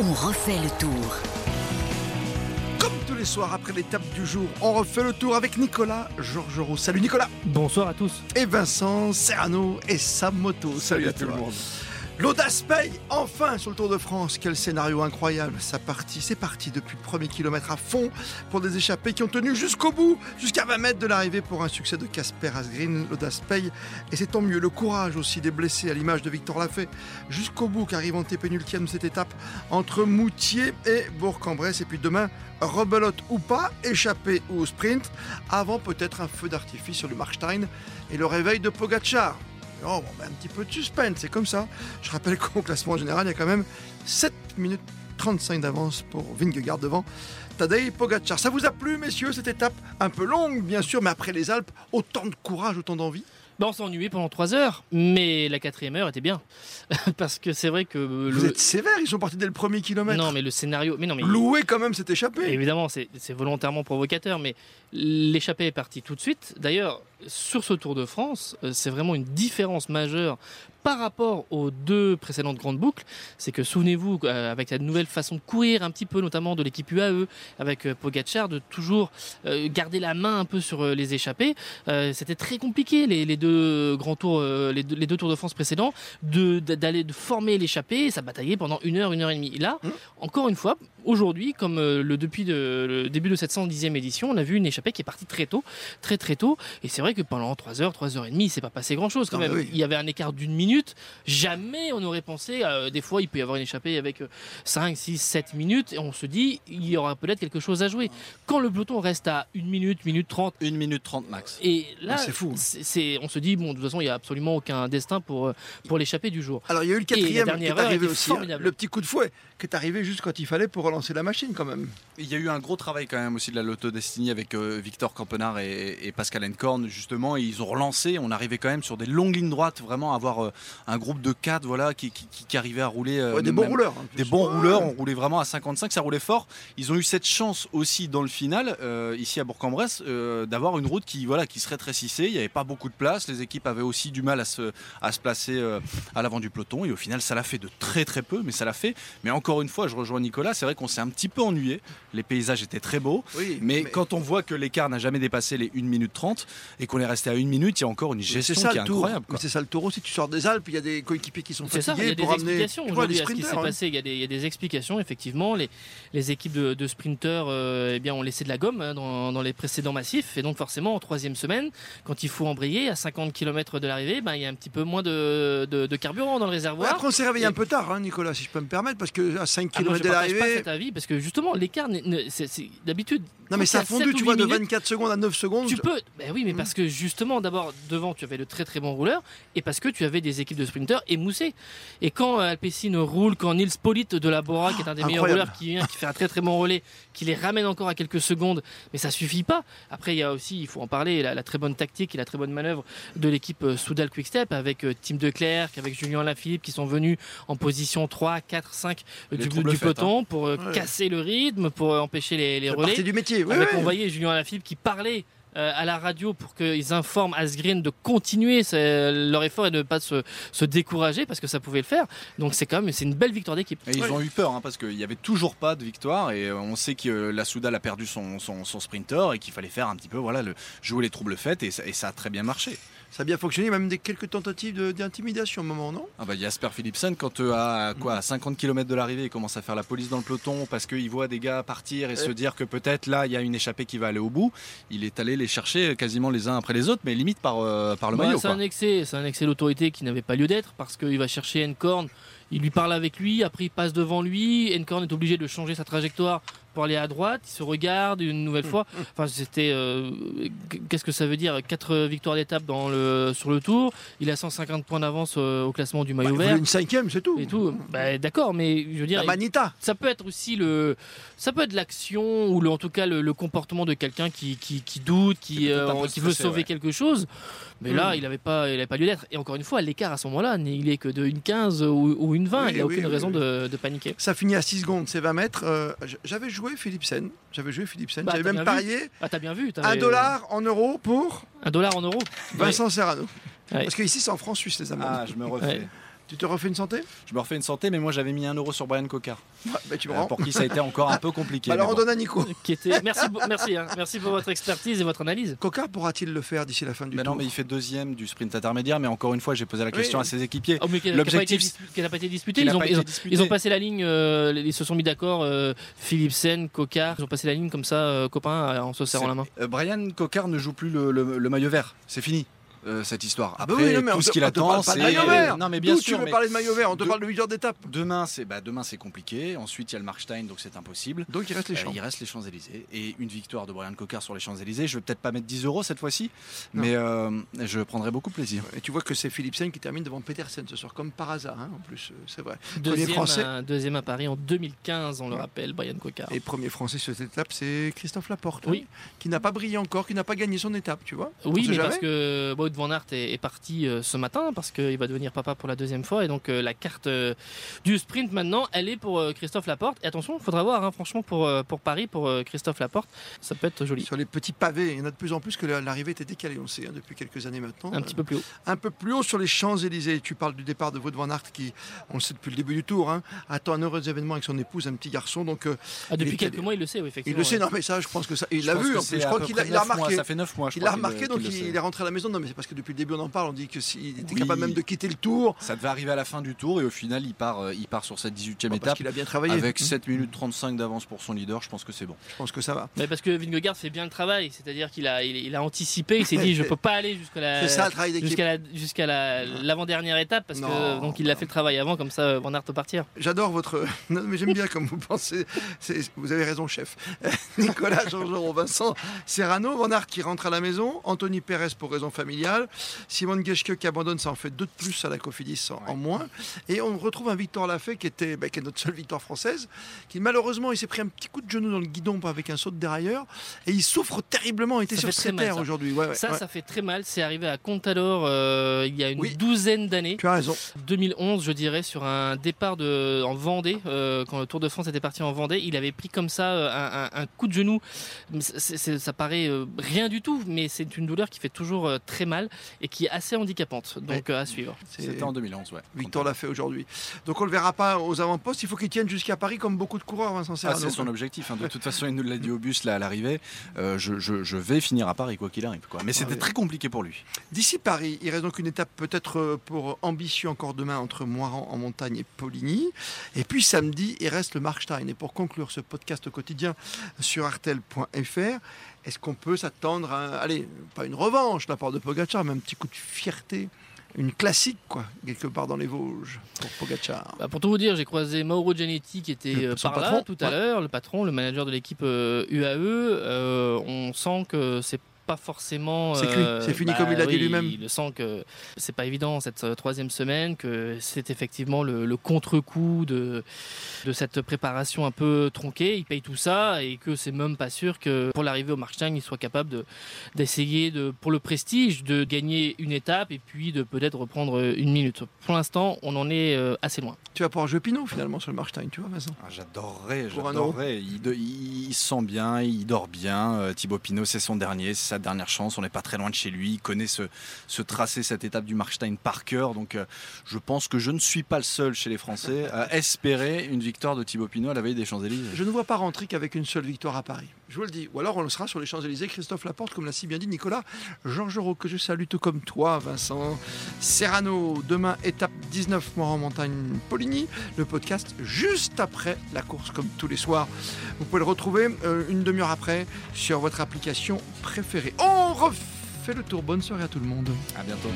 On refait le tour. Comme tous les soirs après l'étape du jour, on refait le tour avec Nicolas Georgerot. Salut Nicolas Bonsoir à tous. Et Vincent Serrano et sa moto. Salut, à tout le monde. L'audace paye enfin sur le Tour de France. Quel scénario incroyable. Ça parti, c'est parti depuis le premier kilomètre à fond pour des échappés qui ont tenu jusqu'au bout, jusqu'à 20 mètres de l'arrivée pour un succès de Casper Asgreen. L'audace paye et c'est tant mieux. Le courage aussi des blessés à l'image de Victor Lafay jusqu'au bout qu'arrive en pénultième cette étape entre Moutier et Bourg-en-Bresse. Et puis demain, rebelote ou pas, échappé ou au sprint, avant peut-être un feu d'artifice sur le Markstein et le réveil de Pogachar. Oh, bon, ben, un petit peu de suspense, c'est comme ça. Je rappelle qu'au classement général, il y a quand même 7 minutes 35 d'avance pour Vingegaard devant Tadej Pogacar. Ça vous a plu, messieurs, cette étape Un peu longue, bien sûr, mais après les Alpes, autant de courage, autant d'envie? Bon, on ennuyé pendant 3 heures, mais la quatrième heure était bien. Parce que c'est vrai que. Vous êtes sévère, ils sont partis dès le premier kilomètre. Non, mais le scénario. Mais non, mais... Loué quand même s'est échappé. Évidemment, c'est volontairement provocateur, mais l'échappée est partie tout de suite. D'ailleurs, sur ce Tour de France, euh, c'est vraiment une différence majeure par rapport aux deux précédentes grandes boucles, c'est que souvenez-vous, euh, avec la nouvelle façon de courir un petit peu, notamment de l'équipe UAE, avec euh, Pogacar, de toujours garder la main un peu sur les échappées, c'était très compliqué les, deux grands tours, les deux, Tours de France précédents, d'aller de, former l'échappée, ça bataillait pendant une heure, une heure et demie. là, mmh. encore une fois, aujourd'hui, comme le, depuis le début de cette 110e édition, on a vu une échappée qui est partie très tôt, très très tôt, et c'est vrai que pendant 3 heures, 3 heures et demie, il s'est pas passé grand chose quand même. Il y avait un écart d'une minute. Jamais on aurait pensé, euh, des fois, il peut y avoir une échappée avec 5, 6, 7 minutes et on se dit, il y aura peut-être quelque chose à jouer. Quand le peloton reste à 1 minute, minute 30. 1 minute 30 max. Et là, c'est fou. C'est, on se dit, bon, de toute façon, il n'y a absolument aucun destin pour, euh, pour l'échappée du jour. Alors, il y a eu le quatrième qui est arrivé aussi. Hein. le petit coup de fouet qui est arrivé juste quand il fallait pour relancer la machine quand même. Il y a eu un gros travail quand même aussi de la Lotto Destiny avec euh, Victor Campenard et, et Pascal Encorn justement. ils ont relancé. On arrivait quand même sur des longues lignes droites, vraiment avoir euh, un groupe de 4 voilà, qui, qui, arrivait à rouler. Euh, des bons rouleurs. Des bons rouleurs. On roulait vraiment à 55, ça roulait fort. Ils ont eu cette chance aussi dans le final, ici à Bourg-en-Bresse, d'avoir une route qui, voilà, qui se rétrécissait. Il n'y avait pas beaucoup de place. Les équipes avaient aussi du mal à se, à se placer à l'avant du peloton. Et au final, ça l'a fait de très très peu, mais ça l'a fait. Mais encore une fois, je rejoins Nicolas, c'est vrai qu'on s'est un petit peu ennuyé. Les paysages étaient très beaux. mais, quand on voit que l'écart n'a jamais dépassé les 1 minute 30 et qu'on est resté à 1 minute, il y a encore une gestion qui est incroyable. C'est ça le taureau. Si tu sors des Alpes, il y a des coéquipiers qui sont fatigués ça, il y a des explications aujourd'hui à ce qui s'est passé. Il y, a des, il y, a des, explications, effectivement. Les, les équipes de, de sprinteurs euh, eh bien, ont laissé de la gomme hein, dans, dans, les précédents massifs. Et donc, forcément, en troisième semaine, quand il faut embrayer à 50 km de l'arrivée, ben, il y a un petit peu moins de, de, carburant dans le réservoir. après, on s'est réveillé un peu tard, hein, Nicolas, si je peux me permettre, parce que à 5 km de l'arrivée. pas cet avis, parce que justement, l'écart, c'est d'habitude. Non, mais ça a fondu, tu vois, de 24 secondes à 9 secondes. Tu peux. Ben oui, mais parce que justement, d'abord, devant, tu avais le très très bon rouleur, et parce que tu avais des équipes de sprinteurs émoussées. Et quand euh, Alpecin roule, quand Nils Polite de la Bora, qui est un des meilleurs rouleurs qui vient, qui fait un très très bon relais, qui les ramène encore à quelques secondes, mais ça suffit pas. Après, il y a aussi, il faut en parler, la, très bonne tactique et la très bonne manœuvre de l'équipe euh, Soudal Quickstep avec euh, Tim Declerc, avec Julien Lafilippe qui sont venus en position 3, 4, 5 du, du peloton hein. pour casser le rythme, pour empêcher les, les relais. du métier. avec, on voyait Julien Lafilippe qui parlait euh, à la radio pour qu'ils informent Asgreen de continuer leur effort et de ne pas se, décourager parce que ça pouvait le faire. Donc c'est quand même c'est une belle victoire d'équipe. Et ils ont eu peur hein, parce qu'il n'y avait toujours pas de victoire et euh, on sait que la Soudal a perdu son, son, sprinter et qu'il fallait faire un petit peu voilà le, jouer les troubles faites et ça a très bien marché ça a bien fonctionné, même des quelques tentatives d'intimidation au moment, non? Ah bah Jasper Philipsen, quand euh, à, quoi, à 50 km de l'arrivée, il commence à faire la police dans le peloton parce qu'il voit des gars partir et se dire que peut-être là, il y a une échappée qui va aller au bout, il est allé les chercher quasiment les uns après les autres, mais limite par, euh, par le maillot. C'est un excès, c'est un excès d'autorité qui n'avait pas lieu d'être parce qu'il va chercher Encorn, il lui parle avec lui, après il passe devant lui, Encorn est obligé de changer sa trajectoire pour aller à droite, il se regarde une nouvelle fois. Enfin, c'était. Euh, qu'est-ce que ça veut dire? 4 victoires d'étape dans le, sur le tour. Il a 150 points d'avance euh, au classement du maillot bah, vert. Une cinquième, c'est tout. Et tout. Bah, d'accord, mais je veux dire. La Manita. Ça peut être aussi le. Ça peut être l'action ou le, en tout cas le, comportement de quelqu'un qui, qui, doute, qui, euh, qui veut sauver quelque chose. Mais là, il n'avait pas, il pas lieu d'être. Et encore une fois, l'écart à ce moment-là, il est que de 1,15 ou, ou 1,20. il n'y a aucune raison de, de, paniquer. Ça finit à 6 secondes, c'est 20 mètres. J'avais joué Philipsen. J'avais joué Philipsen. Bah, J'avais même parié. Ah, t'as bien vu. Un dollar en euros pour. Un dollar en euros. Vincent Serrano. Parce qu'ici, c'est en francs suisses, les amours. Ah, je me refais. Tu te refais une santé? Je me refais une santé, mais moi j'avais mis un euro sur Brian Cocard. bah, tu me Euh, rends. pour qui ça a été encore un peu compliqué. Bah, alors on donne à Nico. Qui était... Merci, merci, hein. merci pour votre expertise et votre analyse. Cocard pourra-t-il le faire d'ici la fin du Mais tour non, mais il fait deuxième du sprint intermédiaire, mais encore une fois, j'ai posé la question Oui. à ses équipiers. Oh, L'objectif, qui n'a pas été disputé. Ils ont, pas ils été ont- disputé. ils ont passé la ligne, euh, ils se sont mis d'accord, euh, Philipsen, Coca, ils ont passé la ligne comme ça, euh, copains, en se serrant la main. Euh, Brian Cocard ne joue plus le, le- le maillot vert. C'est fini. Euh, cette histoire. Ah bah Après, oui, non, mais on tout te- ce qu'il attend, parle pas de c'est maillot vert. Non, mais bien D'où sûr. tu veux mais parler de maillot vert On te de- parle de 8 heures d'étape. Demain, c'est bah, demain c'est compliqué. Ensuite, il y a le Markstein, donc c'est impossible. Donc il reste les Euh, champs. il reste les Champs-Élysées et une victoire de Brian Cocard sur les Champs-Élysées. Je vais peut-être pas mettre 10 euros cette fois-ci, Non. mais euh, je prendrai beaucoup de plaisir. Et tu vois que c'est Philipsen qui termine devant Petersen ce soir, comme par hasard, hein, en plus, c'est vrai. Deuxième, Français. à, deuxième à Paris en 2015, on le rappelle, Brian Coca. Et premier français sur cette étape, c'est Christophe Laporte, Oui. hein, qui n'a pas brillé encore, qui n'a pas gagné son étape, tu vois. Oui, mais jamais. parce que Wout van Aert est, est parti euh, ce matin, parce qu'il va devenir papa pour la deuxième fois, et donc euh, la carte euh, du sprint maintenant, elle est pour euh, Christophe Laporte. Et attention, il faudra voir, hein, franchement, pour, pour Paris, pour euh, Christophe Laporte, ça peut être joli. Sur les petits pavés, il y en a de plus en plus que l'arrivée était décalée, on le sait, hein, depuis quelques années maintenant. Un petit peu plus haut. Un peu plus haut sur les Champs-Élysées. Tu parles du départ de Wout van Aert qui, on le sait depuis le début du tour, hein, attend un heureux événement avec son épouse, un petit garçon. Donc euh, Ah, depuis Il quelques mois, il le sait, oui, il effectivement. le sait, ouais. non mais ça, je pense que ça, il l'a vu. En plus, je crois qu'il a, il remarqué. Ça fait 9 mois, je Il crois a qu'il remarqué, donc il, il est rentré à la maison. Non, mais c'est parce que depuis le début, on en parle. On dit que s'il était Oui. capable même de quitter le tour. Ça devait arriver à la fin du tour et au final, il part, euh, il part sur cette 18e Parce étape qu'il a bien travaillé. avec Mmh. 7 minutes 35 d'avance pour son leader. Je pense que c'est bon. Je pense que ça va. Mais parce que Vingegaard fait bien le travail, c'est-à-dire qu'il a, il, il a anticipé, il s'est dit je peux pas aller jusqu'à la, C'est ça le travail d'équipe. jusqu'à la, jusqu'à la- l'avant-dernière étape parce Non. que donc il a fait le travail avant comme ça Van Aert peut partir. J'adore votre. Non, mais j'aime bien comme vous pensez. C'est- Vous avez raison, chef. Nicolas Jean-Jean, Vincent Serrano, Van Aert qui rentre à la maison, Anthony Pérez pour raison familiale, Simon Geschke qui abandonne, ça en fait deux de plus à la Cofidis en, en moins. Et on retrouve un Victor Lafay qui était bah, qui est notre seule victoire française, qui malheureusement il s'est pris un petit coup de genou dans le guidon avec un saut de dérailleur et il souffre terriblement. Il était sur ses terres aujourd'hui. Ouais, ouais, ça, ça fait très mal. C'est arrivé à Contador euh, il y a une Oui. douzaine d'années. Tu as raison. 2011, je dirais, sur un départ de, en Vendée, euh, quand le Tour de France était parti en Vendée, il avait pris comme ça euh, un, coup de genou. Ça paraît euh, rien du tout, mais c'est une douleur qui fait toujours très mal et qui est assez handicapante. Donc euh, à suivre. C'était en 2011, ouais. Victor l'a fait aujourd'hui. Donc on le verra pas aux avant-postes. Il faut qu'il tienne jusqu'à Paris comme beaucoup de coureurs, Vincent Ah, c'est son objectif. hein. De toute façon, il nous l'a dit au bus là à l'arrivée. Euh, je, je- je vais finir à Paris quoi qu'il arrive. Quoi. Mais c'était ouais. très compliqué pour lui. D'ici Paris, il reste donc une étape peut-être euh, pour ambitieux encore demain entre Moiran en montagne et Poligny. Et puis samedi, il reste le Markstein. Et pour conclure ce podcast quotidien sur artel.fr, est-ce qu'on peut s'attendre à, allez, pas une revanche de la part de Pogacar, mais un petit coup de fierté une classique, quoi, quelque part dans les Vosges, pour Pogacar? Bah, pour tout vous dire, j'ai croisé Mauro Gianetti qui était Le- euh, par là patron, tout à ouais. l'heure, le patron, le manager de l'équipe euh, UAE. Euh, on sent que c'est pas forcément. C'est cuit, euh, c'est fini comme il l'a dit lui-même. Il le sent que c'est pas évident cette euh, troisième semaine, que c'est effectivement le, le contre-coup de, de cette préparation un peu tronquée. Il paye tout ça et que c'est même pas sûr que pour l'arrivée au Markstein, il soit capable de- d'essayer de, pour le prestige de gagner une étape et puis de peut-être reprendre une minute. Pour l'instant, on en est euh, assez loin. Tu vas pouvoir jouer Pinot finalement sur le Markstein, tu vois, Vincent? Ah, j'adorerais, j'adorerais. Il, il- il se sent bien, il dort bien. Thibaut Pinot, c'est son dernier, c'est sa dernière chance. On n'est pas très loin de chez lui. Il connaît ce, ce tracé, cette étape du Markstein par cœur. Donc, euh, je pense que je ne suis pas le seul chez les Français à espérer une victoire de Thibaut Pinot à la veille des Champs-Élysées. Je ne vois pas rentrer qu'avec une seule victoire à Paris. Je vous le dis. Ou alors on le sera sur les Champs-Élysées. Christophe Laporte, comme l'a si bien dit Nicolas Georgerot, que je salue tout comme toi, Vincent. Serrano, demain, étape 19, mort en montagne Poligny. Le podcast juste après la course, comme tous les soirs. Vous pouvez le retrouver euh, une demi-heure après sur votre application préférée. On refait le tour. Bonne soirée à tout le monde. À bientôt.